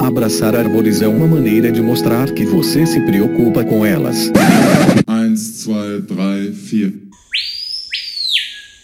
Abraçar árvores é uma maneira de mostrar que você se preocupa com elas. 1, 2, 3, 4.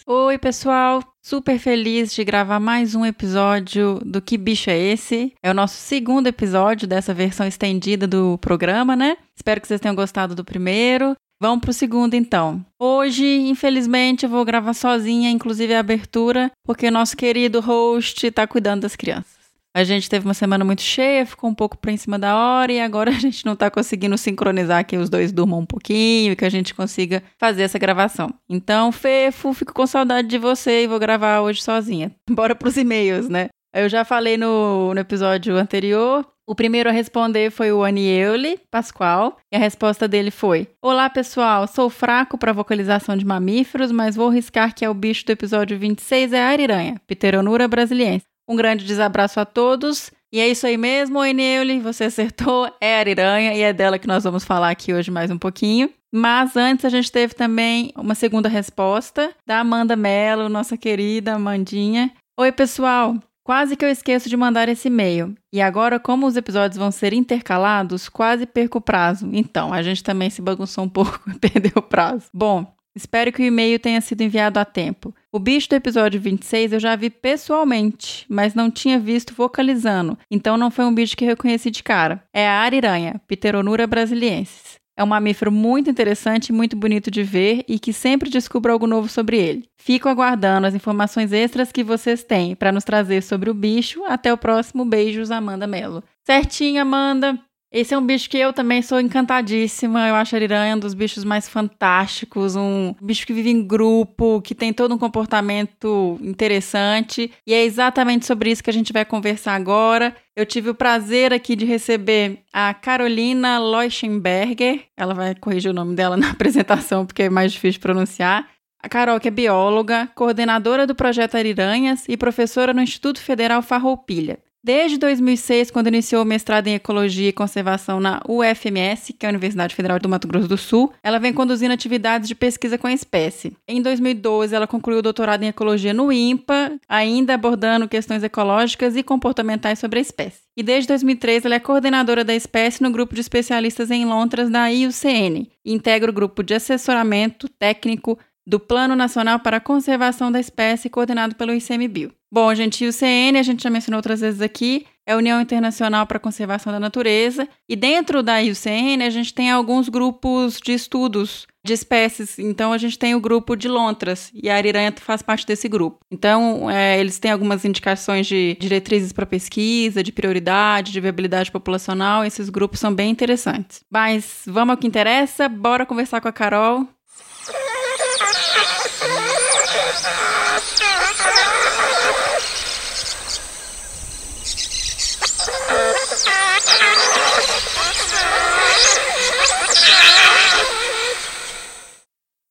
Oi, pessoal! Super feliz de gravar mais um episódio do Que Bicho é Esse? É o nosso segundo episódio dessa versão estendida do programa, né? Espero que vocês tenham gostado do primeiro. Vamos pro segundo então. Hoje, infelizmente, eu vou gravar sozinha, inclusive a abertura, porque nosso querido host tá cuidando das crianças. A gente teve uma semana muito cheia, ficou um pouco por em cima da hora e agora a gente não tá conseguindo sincronizar que os dois durmam um pouquinho e que a gente consiga fazer essa gravação. Então, Fefo, fico com saudade de você e vou gravar hoje sozinha. Bora pros e-mails, né? Eu já falei no, no episódio anterior. O primeiro a responder foi o Aniele Pascoal, e a resposta dele foi: Olá pessoal, sou fraco para vocalização de mamíferos, mas vou riscar que é o bicho do episódio 26 é a ariranha, Pteronura brasiliense. Um grande desabraço a todos. E é isso aí mesmo, Eneule, você acertou, é a Ariranha e é dela que nós vamos falar aqui hoje mais um pouquinho. Mas antes a gente teve também uma segunda resposta da Amanda Mello, nossa querida Amandinha. Oi, pessoal! Quase que eu esqueço de mandar esse e-mail. E agora, como os episódios vão ser intercalados, quase perco o prazo. Então, a gente também se bagunçou um pouco e perdeu o prazo. Bom, Espero que o e-mail tenha sido enviado a tempo. O bicho do episódio 26 eu já vi pessoalmente, mas não tinha visto vocalizando, então não foi um bicho que reconheci de cara. É a ariranha, Pteronura brasiliensis. É um mamífero muito interessante e muito bonito de ver e que sempre descubro algo novo sobre ele. Fico aguardando as informações extras que vocês têm para nos trazer sobre o bicho. Até o próximo. Beijos, Amanda Mello. Certinho, Amanda. Esse é um bicho que eu também sou encantadíssima. Eu acho a ariranha um dos bichos mais fantásticos, um bicho que vive em grupo, que tem todo um comportamento interessante. E é exatamente sobre isso que a gente vai conversar agora. Eu tive o prazer aqui de receber a Carolina Leuchtenberger. Ela vai corrigir o nome dela na apresentação, porque é mais difícil de pronunciar. A Carol, que é bióloga, coordenadora do projeto Ariranhas e professora no Instituto Federal Farroupilha. Desde 2006, quando iniciou o mestrado em Ecologia e Conservação na UFMS, que é a Universidade Federal do Mato Grosso do Sul, ela vem conduzindo atividades de pesquisa com a espécie. Em 2012, ela concluiu o doutorado em Ecologia no INPA, ainda abordando questões ecológicas e comportamentais sobre a espécie. E desde 2003, ela é coordenadora da espécie no grupo de especialistas em lontras da IUCN e integra o grupo de assessoramento técnico do Plano Nacional para a Conservação da Espécie, coordenado pelo ICMBio. Bom, gente, o CN, a gente já mencionou outras vezes aqui, é a União Internacional para a Conservação da Natureza, e dentro da IUCN a gente tem alguns grupos de estudos de espécies. Então a gente tem o grupo de lontras e a ariranha faz parte desse grupo. Então é, eles têm algumas indicações de diretrizes para pesquisa, de prioridade, de viabilidade populacional. Esses grupos são bem interessantes. Mas vamos ao que interessa. Bora conversar com a Carol.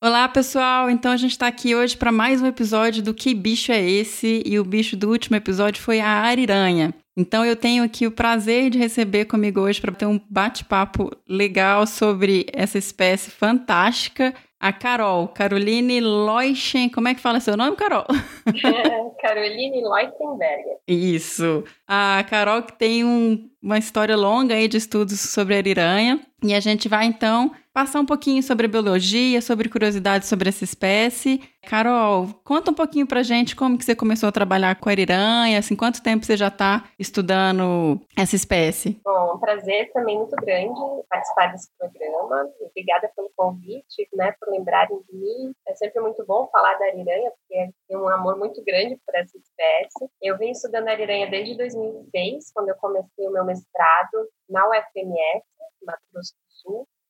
Olá, pessoal! Então a gente está aqui hoje para mais um episódio do Que Bicho é Esse? E o bicho do último episódio foi a ariranha. Então eu tenho aqui o prazer de receber comigo hoje para ter um bate-papo legal sobre essa espécie fantástica a Carol, Caroline Leuchten, como é que fala seu nome, Carol? Caroline Leuchtenberger. Isso. A Carol que tem um, uma história longa aí de estudos sobre a ariranha. E a gente vai então passar um pouquinho sobre biologia, sobre curiosidades sobre essa espécie. Carol, conta um pouquinho pra gente como que você começou a trabalhar com a ariranha, assim, quanto tempo você já está estudando essa espécie? Bom, um prazer também muito grande participar desse programa. Obrigada pelo convite, né, por lembrarem de mim. É sempre muito bom falar da ariranha, porque tem um amor muito grande por essa espécie. Eu vim estudando ariranha desde 2006, quando eu comecei o meu mestrado na UFMS, Mato Grosso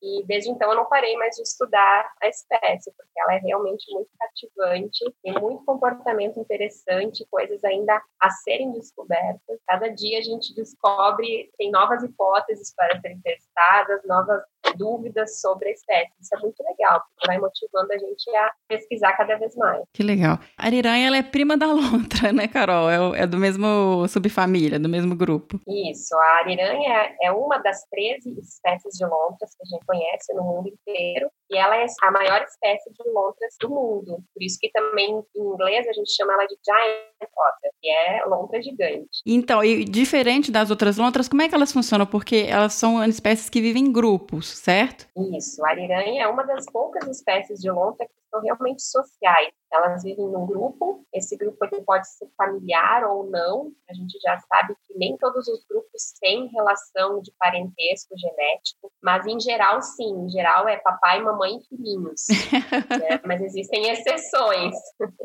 E desde então eu não parei mais de estudar a espécie, porque ela é realmente muito cativante, tem muito comportamento interessante, coisas ainda a serem descobertas. Cada dia a gente descobre, tem novas hipóteses para serem testadas, novas dúvidas sobre a espécie. Isso é muito legal, porque vai motivando a gente a pesquisar cada vez mais. Que legal. A ariranha ela é prima da lontra, né, Carol? É, é do mesmo subfamília, do mesmo grupo. Isso. A ariranha é uma das 13 espécies de lontras que a gente conhece no mundo inteiro. E ela é a maior espécie de lontras do mundo. Por isso que também em inglês a gente chama ela de giant otter, que é lontra gigante. Então, e diferente das outras lontras, como é que elas funcionam? Porque elas são espécies que vivem em grupos, certo? Isso, a ariranha é uma das poucas espécies de lontra que são realmente sociais. Elas vivem num grupo, esse grupo pode ser familiar ou não, a gente já sabe que nem todos os grupos têm relação de parentesco genético, mas em geral sim, em geral é papai, mamãe e filhinhos, né? mas existem exceções.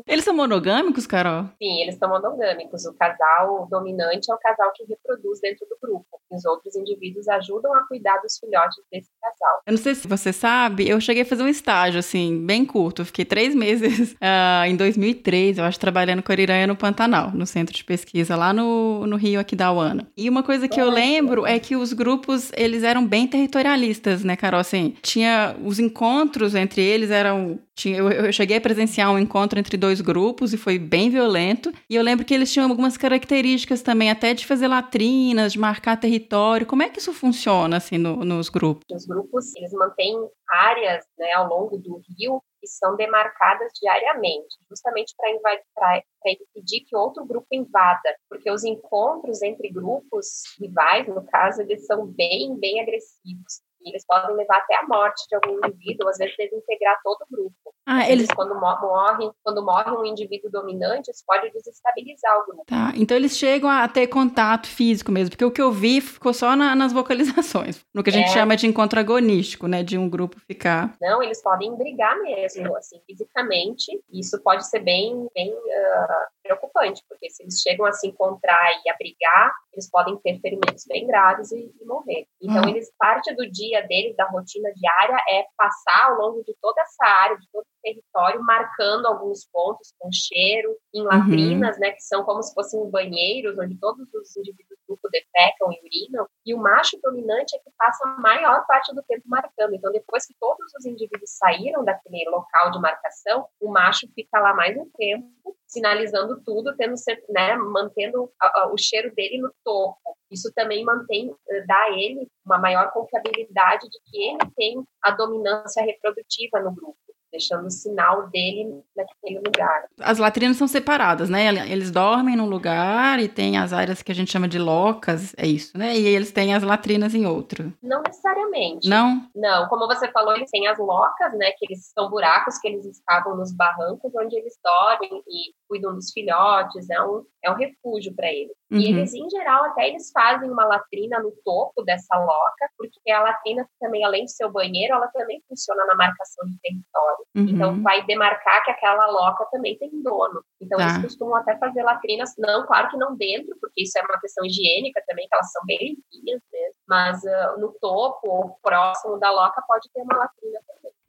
Eles são monogâmicos, Carol? Sim, eles são monogâmicos, o casal dominante é o casal que reproduz dentro do grupo, os outros indivíduos ajudam a cuidar dos filhotes desse casal. Eu não sei se você sabe, eu cheguei a fazer um estágio, assim, bem curto, eu fiquei três meses uh, em 2003, eu acho, trabalhando com a Ariranha no Pantanal, no centro de pesquisa, lá no, no Rio aqui da UANA. E uma coisa que eu lembro é que os grupos, eles eram bem territorialistas, né, Carol? Assim, tinha os encontros entre eles eram tinha, eu, eu, cheguei a presenciar um encontro entre dois grupos e foi bem violento. E eu lembro que eles tinham algumas características também, até de fazer latrinas, de marcar território. Como é que isso funciona, assim, no, nos grupos? Os grupos, eles mantêm áreas, né, ao longo do rio que são demarcadas diariamente, justamente para impedir que outro grupo invada, porque os encontros entre grupos rivais, no caso, eles são bem, bem agressivos. E eles podem levar até a morte de algum indivíduo, às vezes desintegrar todo o grupo. Eles... Quando morre, quando morre um indivíduo dominante, isso pode desestabilizar o grupo. Tá, então eles chegam a ter contato físico mesmo, porque o que eu vi ficou só na, nas vocalizações, no que a gente é... chama de encontro agonístico, né, de um grupo ficar... Não, eles podem brigar mesmo, assim, fisicamente, isso pode ser bem, bem uh, preocupante, porque se eles chegam a se encontrar e a brigar, eles podem ter ferimentos bem graves e, e morrer. Então, hum. eles, parte do dia deles, da rotina diária, é passar ao longo de toda essa área, de todo o território, marcando alguns pontos com cheiro, em latrinas, uhum. né, que são como se fossem banheiros, onde todos os indivíduos do grupo defecam e urinam, e o macho dominante é que passa a maior parte do tempo marcando. Então, depois que todos os indivíduos saíram daquele local de marcação, o macho fica lá mais um tempo, sinalizando tudo, tendo, né, mantendo a, a, o cheiro dele no topo. Isso também mantém, eh, dá a ele uma maior confiabilidade de que ele tem a dominância reprodutiva no grupo deixando o sinal dele naquele lugar. As latrinas são separadas, né? Eles dormem num lugar e tem as áreas que a gente chama de locas, é isso, né? E eles têm as latrinas em outro. Não necessariamente. Não? Não, como você falou, eles têm as locas, né? Que eles são buracos que eles escavam nos barrancos onde eles dormem e cuidam dos filhotes, é um, é um refúgio para eles. Uhum. E eles, em geral, até eles fazem uma latrina no topo dessa loca, porque a latrina também, além de ser o banheiro, ela também funciona na marcação de território. Uhum. Então, vai demarcar que aquela loca também tem dono. Então, tá. eles costumam até fazer latrinas, não, claro que não dentro, porque isso é uma questão higiênica também, que elas são bem limpinhas mesmo, mas uh, no topo ou próximo da loca pode ter uma latrina.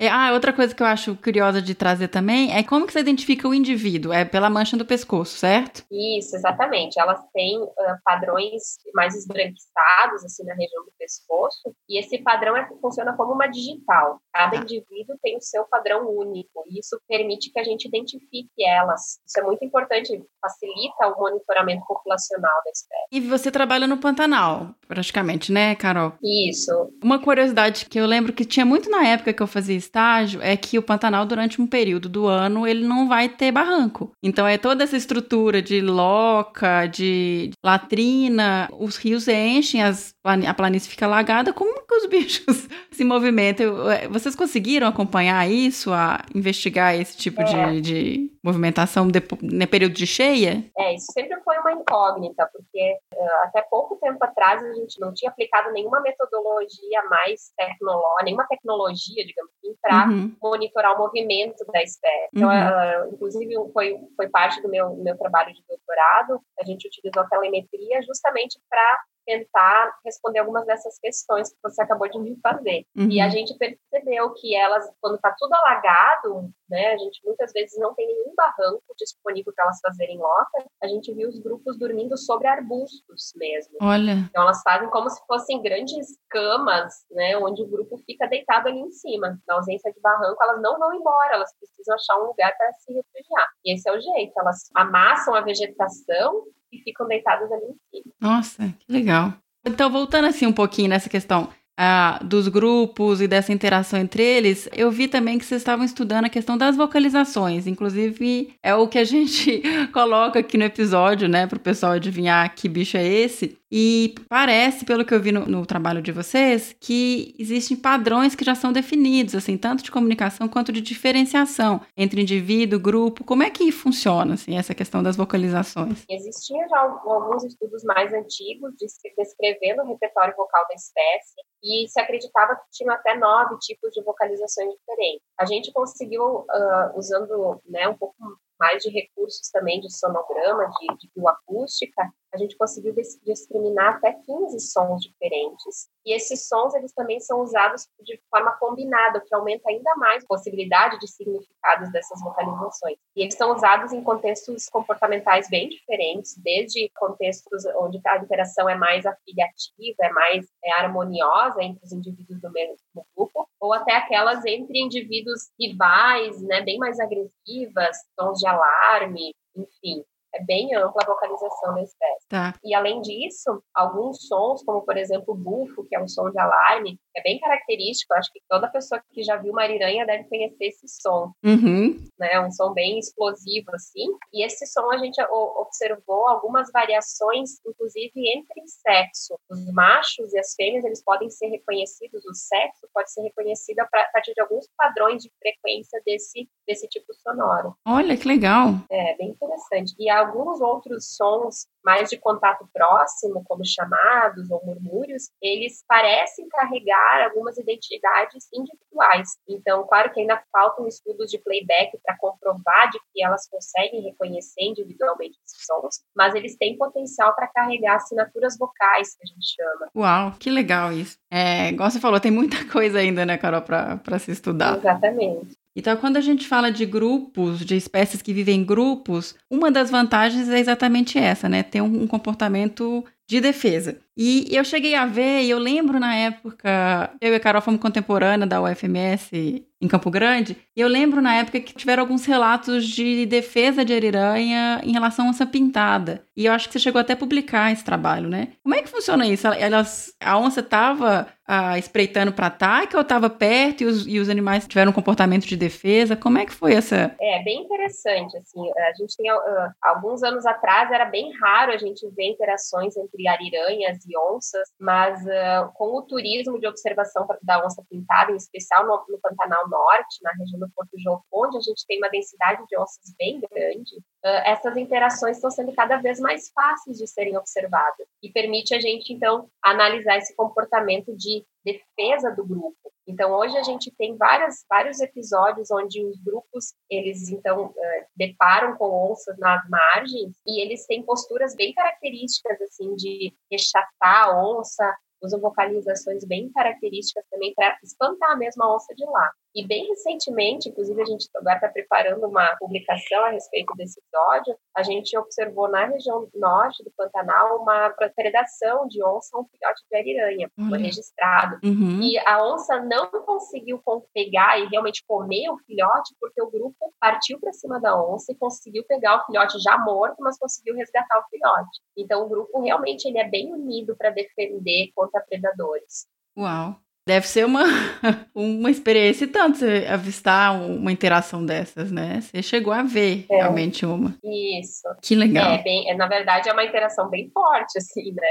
É, ah, outra coisa que eu acho curiosa de trazer também é como que você identifica o indivíduo? É pela mancha do pescoço, certo? Isso, exatamente. Elas têm uh, padrões mais esbranquiçados, assim, na região do pescoço, e esse padrão é, funciona como uma digital. Cada ah. indivíduo tem o seu padrão único, e isso permite que a gente identifique elas. Isso é muito importante, facilita o monitoramento populacional da espécie. E você trabalha no Pantanal, praticamente, né, Carol? Isso. Uma curiosidade que eu lembro que tinha muito na época que eu fazia estágio é que o Pantanal, durante um período do ano, ele não vai ter barranco. Então é toda essa estrutura de loca, de latrina, os rios enchem, as, a planície fica alagada, como que os bichos se movimentam? É, vocês conseguiram acompanhar isso, a investigar esse tipo é. de, de, movimentação de, no período de cheia? É, isso sempre foi uma incógnita, porque até pouco tempo atrás a gente não tinha aplicado nenhuma metodologia mais tecnológica, nenhuma tecnologia, digamos assim, para uhum. monitorar o movimento da espécie. Então, uhum. uh, inclusive, foi, foi parte do meu, meu trabalho de doutorado, a gente utilizou a telemetria justamente para tentar responder algumas dessas questões que você acabou de me fazer. Uhum. E a uhum. gente percebeu que elas, quando está tudo alagado, né, a gente muitas vezes não tem nenhum barranco disponível para elas fazerem lota, a gente viu os grupos dormindo sobre arbustos mesmo. Olha. Então elas fazem como se fossem grandes camas, né, onde o grupo fica deitado ali em cima. Na ausência de barranco, elas não vão embora, elas precisam achar um lugar para se refugiar. E esse é o jeito, elas amassam a vegetação e ficam deitadas ali em cima. Nossa, que legal. Então, voltando assim um pouquinho nessa questão, ah, dos grupos e dessa interação entre eles, eu vi também que vocês estavam estudando a questão das vocalizações. Inclusive, é o que a gente coloca aqui no episódio, né, para o pessoal adivinhar que bicho é esse. E parece, pelo que eu vi no, no, trabalho de vocês, que existem padrões que já são definidos, assim, tanto de comunicação quanto de diferenciação entre indivíduo, grupo. Como é que funciona, assim, essa questão das vocalizações? Existiam já alguns estudos mais antigos descrevendo o repertório vocal da espécie e se acreditava que tinha até nove tipos de vocalizações diferentes. A gente conseguiu, uh, usando né, um pouco mais de recursos também de sonograma, de, de bioacústica, a gente conseguiu discriminar até 15 sons diferentes. E esses sons, eles também são usados de forma combinada, o que aumenta ainda mais a possibilidade de significados dessas vocalizações. E eles são usados em contextos comportamentais bem diferentes, desde contextos onde a interação é mais afiliativa, é mais é, harmoniosa entre os indivíduos do mesmo grupo, ou até aquelas entre indivíduos rivais, né, bem mais agressivas, sons de alarme, enfim é bem ampla a vocalização da espécie. Tá. E além disso, alguns sons, como por exemplo o bufo, que é um som de alarme, é bem característico. Acho que toda pessoa que já viu uma ariranha deve conhecer esse som. Uhum. Né? Um som bem explosivo, assim. E esse som a gente observou algumas variações, inclusive entre sexo. Os machos e as fêmeas, eles podem ser reconhecidos, o sexo pode ser reconhecido a partir de alguns padrões de frequência desse, desse tipo sonoro. Olha, que legal. É, bem interessante. E alguns outros sons mais de contato próximo, como chamados ou murmúrios, eles parecem carregar algumas identidades individuais. Então, claro que ainda faltam estudos de playback para comprovar de que elas conseguem reconhecer individualmente esses sons, mas eles têm potencial para carregar assinaturas vocais, que a gente chama. Uau, que legal isso. É, igual você falou, tem muita coisa ainda, né, Carol, para se estudar. Exatamente. Então, quando a gente fala de grupos, de espécies que vivem em grupos, uma das vantagens é exatamente essa, né? Ter um comportamento de defesa. E eu cheguei a ver, e eu lembro na época, eu e a Carol fomos contemporânea da UFMS em Campo Grande, e eu lembro na época que tiveram alguns relatos de defesa de ariranha em relação à onça pintada. E eu acho que você chegou até a publicar esse trabalho, né? Como é que funciona isso? Elas, a onça estava ah, espreitando para ataque ou estava perto e os, e os animais tiveram um comportamento de defesa? Como é que foi essa? É bem interessante, assim, a gente tem uh, alguns anos atrás era bem raro a gente ver interações entre ariranhas e onças, mas uh, com o turismo de observação da onça pintada, em especial no, no Pantanal Norte, na região do Porto João, onde a gente tem uma densidade de onças bem grande, essas interações estão sendo cada vez mais fáceis de serem observadas e permite a gente, então, analisar esse comportamento de defesa do grupo. Então, hoje a gente tem várias, vários episódios onde os grupos, eles, então, uh, deparam com onças nas margens e eles têm posturas bem características, assim, de rechaçar a onça, usam vocalizações bem características também para espantar a mesma onça de lá. E bem recentemente, inclusive a gente agora está preparando uma publicação a respeito desse episódio, a gente observou na região norte do Pantanal uma predação de onça a um filhote de ariranha, foi registrado. Uhum. E a onça não conseguiu pegar e realmente comer o filhote porque o grupo partiu para cima da onça e conseguiu pegar o filhote já morto, mas conseguiu resgatar o filhote. Então o grupo realmente ele é bem unido para defender contra predadores. Uau! Deve ser uma, uma experiência tanto você avistar uma interação dessas, né? Você chegou a ver é. realmente uma. Isso. Que legal. É, bem, é, na verdade, é uma interação bem forte, assim, né?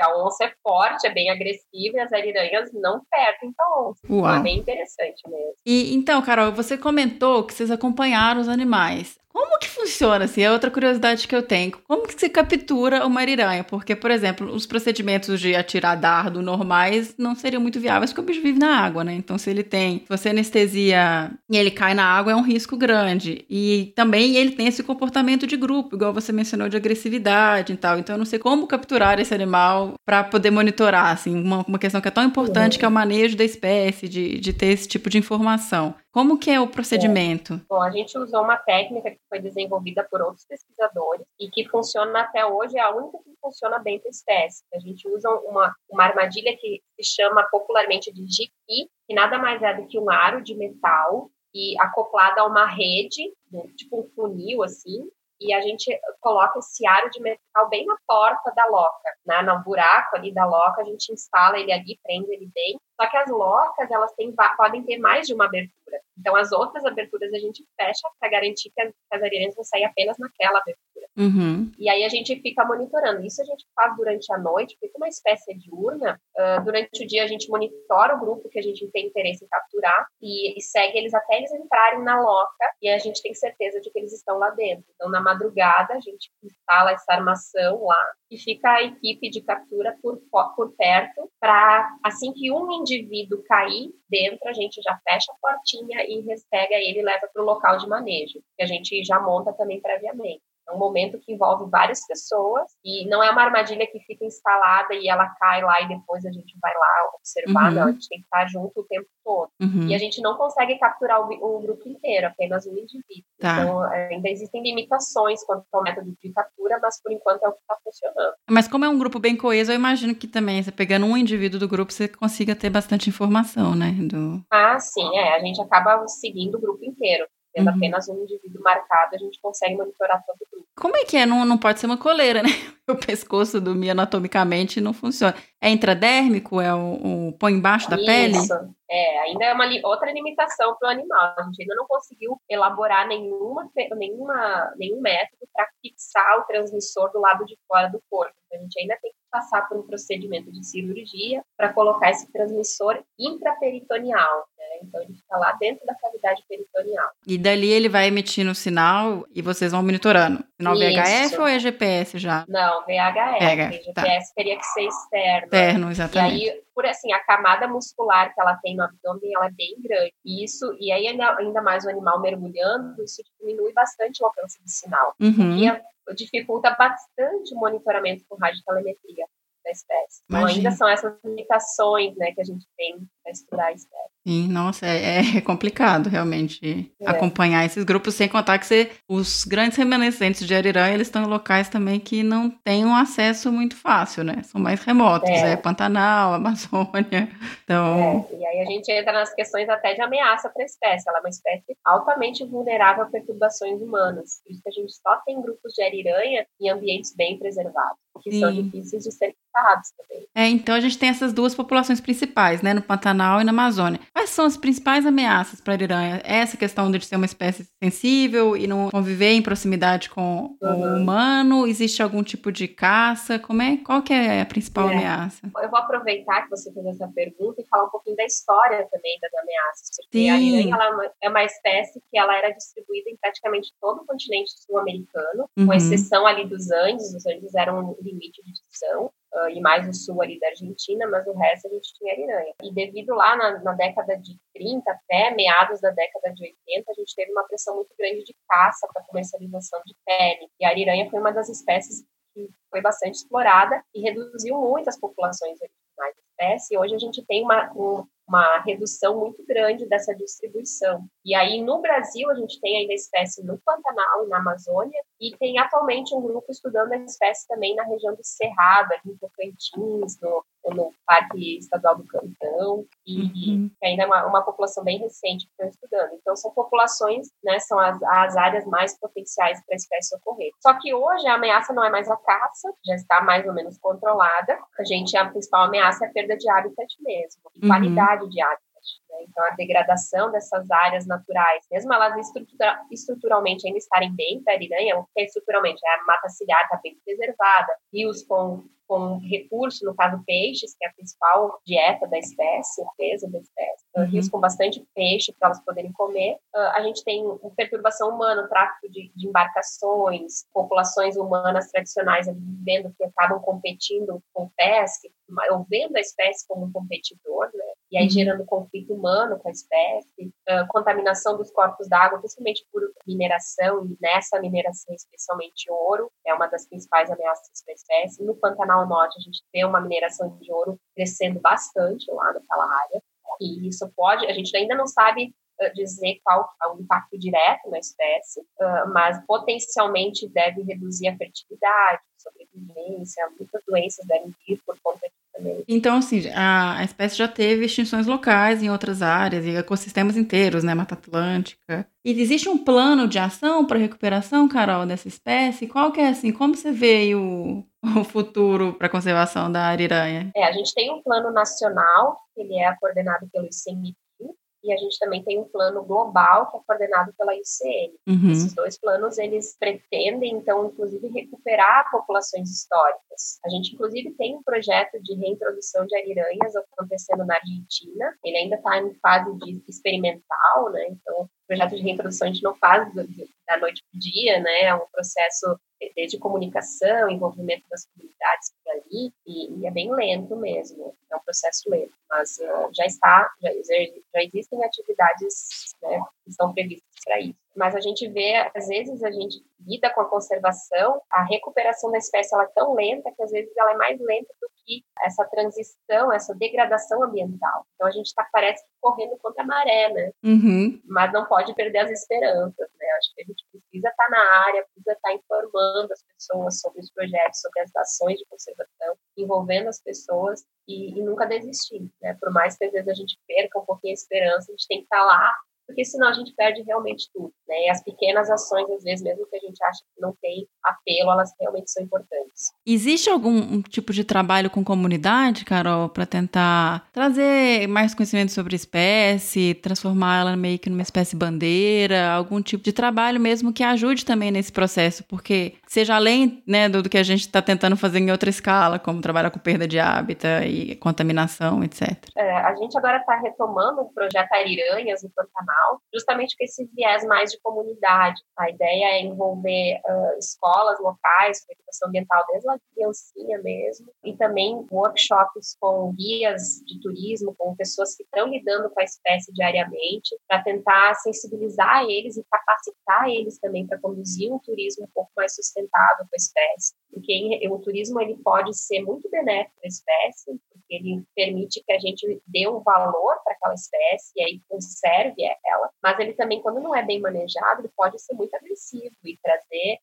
A onça é forte, é bem agressiva e as ariranhas não perdem a onça. Uau. É bem interessante mesmo. E então, Carol, você comentou que vocês acompanharam os animais. Como que funciona, assim, é outra curiosidade que eu tenho. Como que se captura uma ariranha? Porque, por exemplo, os procedimentos de atirar dardo normais não seriam muito viáveis porque o bicho vive na água, né? Então, se ele tem, se você anestesia e ele cai na água, é um risco grande. E também ele tem esse comportamento de grupo, igual você mencionou, de agressividade e tal. Então, eu não sei como capturar esse animal para poder monitorar, assim, uma, uma questão que é tão importante uhum. que é o manejo da espécie, de, de ter esse tipo de informação. Como que é o procedimento? Bom, a gente usou uma técnica que foi desenvolvida por outros pesquisadores e que funciona até hoje, é a única que funciona bem para espécie. A gente usa uma, uma armadilha que se chama popularmente de jiqui, que nada mais é do que um aro de metal e acoplada a uma rede, tipo um funil assim, e a gente coloca esse aro de metal bem na porta da loca, né? no buraco ali da loca, a gente instala ele ali, prende ele bem. Só que as locas, elas têm, podem ter mais de uma abertura. Então, as outras aberturas a gente fecha para garantir que as, areias vão sair apenas naquela abertura. Uhum. E aí a gente fica monitorando. Isso a gente faz durante a noite, fica uma espécie de urna. Uh, durante o dia a gente monitora o grupo que a gente tem interesse em capturar e, e, segue eles até eles entrarem na loca e a gente tem certeza de que eles estão lá dentro. Então, na madrugada, a gente instala essa armação lá e fica a equipe de captura por, por perto para, assim que um indivíduo cair dentro, a gente já fecha a portinha e pega ele e leva para o local de manejo, que a gente já monta também previamente. É um momento que envolve várias pessoas e não é uma armadilha que fica instalada e ela cai lá e depois a gente vai lá observar, uhum. não, a gente tem que estar junto o tempo todo. Uhum. E a gente não consegue capturar o, o grupo inteiro, apenas um indivíduo. Tá. Então, ainda existem limitações quanto ao método de captura, mas por enquanto é o que está funcionando. Mas como é um grupo bem coeso, eu imagino que também, você pegando um indivíduo do grupo, você consiga ter bastante informação, né? Do... Ah, sim, é. A gente acaba seguindo o grupo inteiro tendo uhum. apenas um indivíduo marcado, a gente consegue monitorar todo o grupo. Como é que é? Não, não pode ser uma coleira, né? O pescoço dormir anatomicamente não funciona. É intradérmico? É o, o põe embaixo da Isso. pele? É, ainda é uma outra limitação para o animal. A gente ainda não conseguiu elaborar nenhuma, nenhuma, nenhum método para fixar o transmissor do lado de fora do corpo. Então, a gente ainda tem que passar por um procedimento de cirurgia para colocar esse transmissor intraperitoneal. Né? Então, ele fica lá dentro da cavidade peritoneal. E dali ele vai emitindo o sinal e vocês vão monitorando. Sinal Isso. VHF ou é GPS já? Não, VHF. VHF, tá. GPS teria que ser externo. Externo, exatamente. E aí, por assim, a camada muscular que ela tem no abdômen, ela é bem grande. E isso, e aí ainda, ainda mais o animal mergulhando, isso diminui bastante o alcance do sinal. Uhum. E dificulta bastante o monitoramento com radiotelemetria da espécie. Então, Imagina. ainda são essas limitações né, que a gente tem para estudar a espécie. Sim, nossa, é, é complicado realmente É. acompanhar esses grupos, sem contar que você, os grandes remanescentes de ariranha, eles estão em locais também que não têm um acesso muito fácil, né? São mais remotos, É. é, Pantanal, Amazônia. Então, É, e aí a gente entra nas questões até de ameaça para a espécie. Ela é uma espécie altamente vulnerável a perturbações humanas. Por isso que a gente só tem grupos de ariranha em ambientes bem preservados, que são Sim. difíceis de serem captados também. é, então a gente tem essas duas populações principais, né? No Pantanal e na Amazônia. Quais são as principais ameaças para a ariranha? É Essa questão de ser uma espécie sensível e não conviver em proximidade com o humano? Existe algum tipo de caça? Como é? Qual que é a principal É. ameaça? Eu vou aproveitar que você fez essa pergunta e falar um pouquinho da história também das ameaças, porque Sim. a ariranha ela é uma- é uma espécie que ela era distribuída em praticamente todo o continente sul-americano, Uhum. com exceção ali dos Andes, os Andes eram um limite de divisão, ah, e mais o sul ali da Argentina, mas o resto a gente tinha ariranha. E devido lá na, na década de 30 até meados da década de 80, a gente teve uma pressão muito grande de caça para comercialização de pele. E a ariranha foi uma das espécies que foi bastante explorada e reduziu muito as populações originais da espécie. E hoje a gente tem uma, um- uma redução muito grande dessa distribuição. E aí, no Brasil, a gente tem ainda a espécie no Pantanal e na Amazônia, e tem atualmente um grupo estudando a espécie também na região do Cerrado, ali em Tocantins, no, no Parque Estadual do Cantão, e Uhum. que ainda é uma, uma população bem recente que estão estudando. Então, são populações, né, são as, as áreas mais potenciais para a espécie ocorrer. Só que hoje a ameaça não é mais a caça, já está mais ou menos controlada. A gente, a principal ameaça é a perda de habitat mesmo, e Uhum. qualidade de habitat. Né? Então, a degradação dessas áreas naturais, mesmo elas estrutura, estruturalmente ainda estarem bem para ariranha, o que é estruturalmente? É a mata ciliar está bem preservada, rios com, com recurso, no caso peixes, que é a principal dieta da espécie, a presa da espécie, então, Uhum. rios com bastante peixe para elas poderem comer. Ah, a gente tem perturbação humana, tráfico de, de embarcações, populações humanas tradicionais ali vivendo que acabam competindo com pesca, ou vendo a espécie como um competidor, né? E aí Uhum. gerando conflito humano com a espécie, contaminação dos corpos d'água, principalmente por mineração, e nessa mineração especialmente ouro, é uma das principais ameaças para a espécie. No Pantanal Norte a gente tem uma mineração de ouro crescendo bastante lá naquela área, e isso pode, a gente ainda não sabe dizer qual é o impacto direto na espécie, mas potencialmente deve reduzir a fertilidade, sobrevivência, muitas doenças devem vir por conta disso também. Então, assim, a, a espécie já teve extinções locais em outras áreas e ecossistemas inteiros, né? Mata Atlântica. E existe um plano de ação para recuperação, Carol, dessa espécie? Qual que é, assim, como você vê o, o futuro para a conservação da ariranha? É, a gente tem um plano nacional, ele é coordenado pelo ICMBio, e a gente também tem um plano global que é coordenado pela ICN. Uhum. Esses dois planos, eles pretendem, então, inclusive, recuperar populações históricas. A gente, inclusive, tem um projeto de reintrodução de ariranhas acontecendo na Argentina. Ele ainda está em fase de experimental, né? Então, o projeto de reintrodução a gente não faz da noite para o dia, né? É um processo desde comunicação, envolvimento das comunidades por ali, e, e, é bem lento mesmo, é um processo lento, mas uh, já está, já, já existem atividades né, que estão previstas para isso. Mas a gente vê, às vezes a gente lida com a conservação, a recuperação da espécie ela é tão lenta que às vezes ela é mais lenta do que essa transição, essa degradação ambiental. Então a gente está parece correndo contra a maré, né? Uhum. Mas não pode perder as esperanças, né? Acho que a gente precisa estar tá na área, precisa estar tá informando as pessoas sobre os projetos, sobre as ações de conservação, envolvendo as pessoas e, e nunca desistir, né? Por mais que às vezes a gente perca um pouquinho a esperança, a gente tem que estar tá lá porque senão a gente perde realmente tudo, né? E as pequenas ações, às vezes, mesmo que a gente acha que não tem apelo, elas realmente são importantes. Existe algum tipo de trabalho com comunidade, Carol, para tentar trazer mais conhecimento sobre a espécie, transformar ela meio que numa espécie bandeira, algum tipo de trabalho mesmo que ajude também nesse processo, porque seja além né, do, do que a gente está tentando fazer em outra escala, como trabalhar com perda de hábitat e contaminação, etc. É, a gente agora está retomando o projeto Ariranhas no Pantanal, justamente com esse viés mais de comunidade. A ideia é envolver uh, escolas locais com educação ambiental desde a criancinha mesmo, e também workshops com guias de turismo, com pessoas que estão lidando com a espécie diariamente, para tentar sensibilizar eles e capacitar eles também para conduzir um turismo um pouco mais sustentável com a espécie. Porque o turismo ele pode ser muito benéfico para a espécie, ele permite que a gente dê um valor para aquela espécie e aí conserve ela, mas ele também, quando não é bem manejado, ele pode ser muito agressivo e trazer,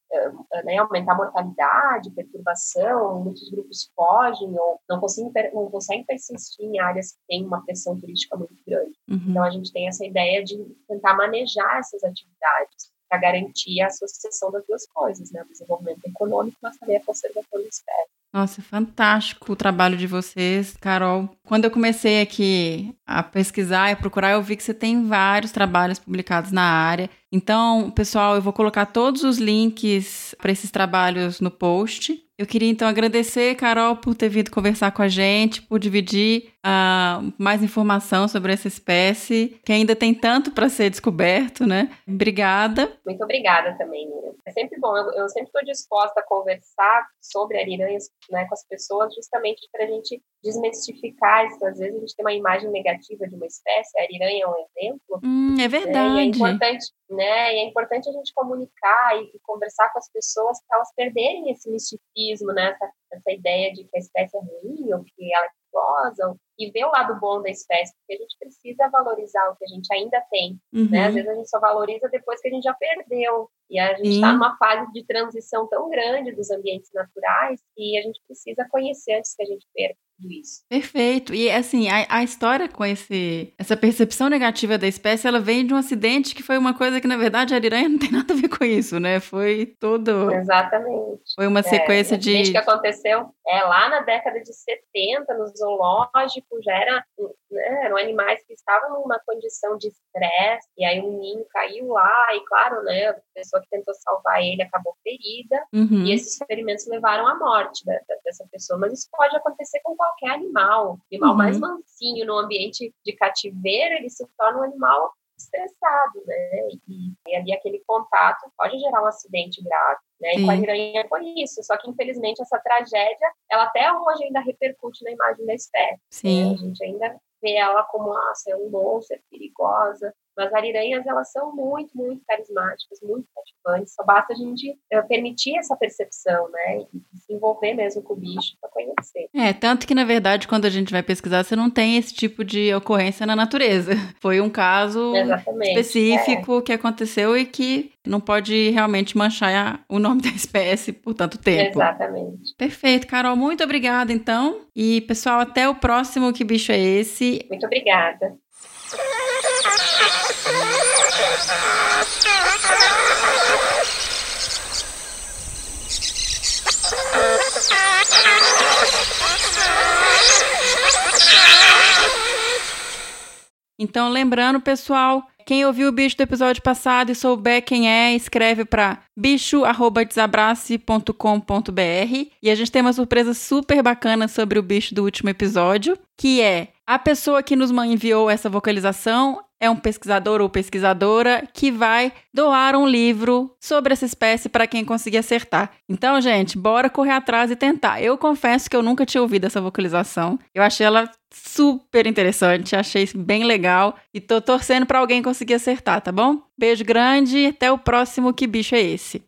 né, aumentar a mortalidade, perturbação, muitos grupos fogem ou não conseguem, não conseguem persistir em áreas que têm uma pressão turística muito grande. Uhum. Então, a gente tem essa ideia de tentar manejar essas atividades para garantir a associação das duas coisas, né? O desenvolvimento econômico, mas também a conservação da espécie. Nossa, fantástico o trabalho de vocês, Carol. Quando eu comecei aqui a pesquisar e procurar, eu vi que você tem vários trabalhos publicados na área. Então, pessoal, eu vou colocar todos os links para esses trabalhos no post. Eu queria então agradecer, Carol, por ter vindo conversar com a gente, por dividir uh, mais informação sobre essa espécie, que ainda tem tanto para ser descoberto, né? Obrigada. Muito obrigada também, Miriam. É sempre bom, eu, eu sempre estou disposta a conversar sobre ariranhas né, com as pessoas, justamente para a gente desmistificar isso. Às vezes a gente tem uma imagem negativa de uma espécie, a ariranha é um exemplo. Hum, é verdade. Né, e é importante, né? E é importante a gente comunicar e, e conversar com as pessoas para elas perderem esse misticismo, né? Essa, essa ideia de que a espécie é ruim ou que ela é perigosa e ver o lado bom da espécie, porque a gente precisa valorizar o que a gente ainda tem, uhum. né? Às vezes a gente só valoriza depois que a gente já perdeu. E a gente está numa fase de transição tão grande dos ambientes naturais que a gente precisa conhecer antes que a gente perca tudo isso. Perfeito. E assim, a, a, história com esse, essa percepção negativa da espécie, ela vem de um acidente que foi uma coisa que, na verdade, a ariranha não tem nada a ver com isso, né? Foi todo. Exatamente. Foi uma sequência é, de. que aconteceu é, lá na década de 70, no zoológico, já era, né, eram animais que estavam numa condição de estresse, e aí um ninho caiu lá, e claro, né, a pessoa que tentou salvar ele acabou ferida, uhum. e esses ferimentos levaram à morte da, da, dessa pessoa. Mas isso pode acontecer com qualquer animal. O animal uhum. mais mansinho no ambiente de cativeiro, ele se torna um animal estressado, né? E, e, ali aquele contato pode gerar um acidente grave, né? E com a piranha foi isso. Só que infelizmente essa tragédia, ela até hoje ainda repercute na imagem da espécie. Sim. Né? A gente ainda vê ela como, ah, é um monstro, é perigosa, Mas ariranhas, elas são muito, muito carismáticas, muito cativantes. Só basta a gente uh, permitir essa percepção, né? E se envolver mesmo com o bicho para conhecer. É, tanto que, na verdade, quando a gente vai pesquisar, você não tem esse tipo de ocorrência na natureza. Foi um caso Exatamente, específico é. que aconteceu e que não pode realmente manchar o nome da espécie por tanto tempo. Exatamente. Perfeito, Carol. Muito obrigada, então. E, pessoal, até o próximo Que Bicho é Esse? Muito obrigada. Então, lembrando, pessoal, quem ouviu o bicho do episódio passado e souber quem é, escreve para bicho@desabrace.com.br e a gente tem uma surpresa super bacana sobre o bicho do último episódio, que é a pessoa que nos enviou essa vocalização é um pesquisador ou pesquisadora que vai doar um livro sobre essa espécie para quem conseguir acertar. Então, gente, bora correr atrás e tentar. Eu confesso que eu nunca tinha ouvido essa vocalização. Eu achei ela super interessante, achei bem legal e tô torcendo para alguém conseguir acertar, tá bom? Beijo grande, até o próximo Que Bicho é Esse?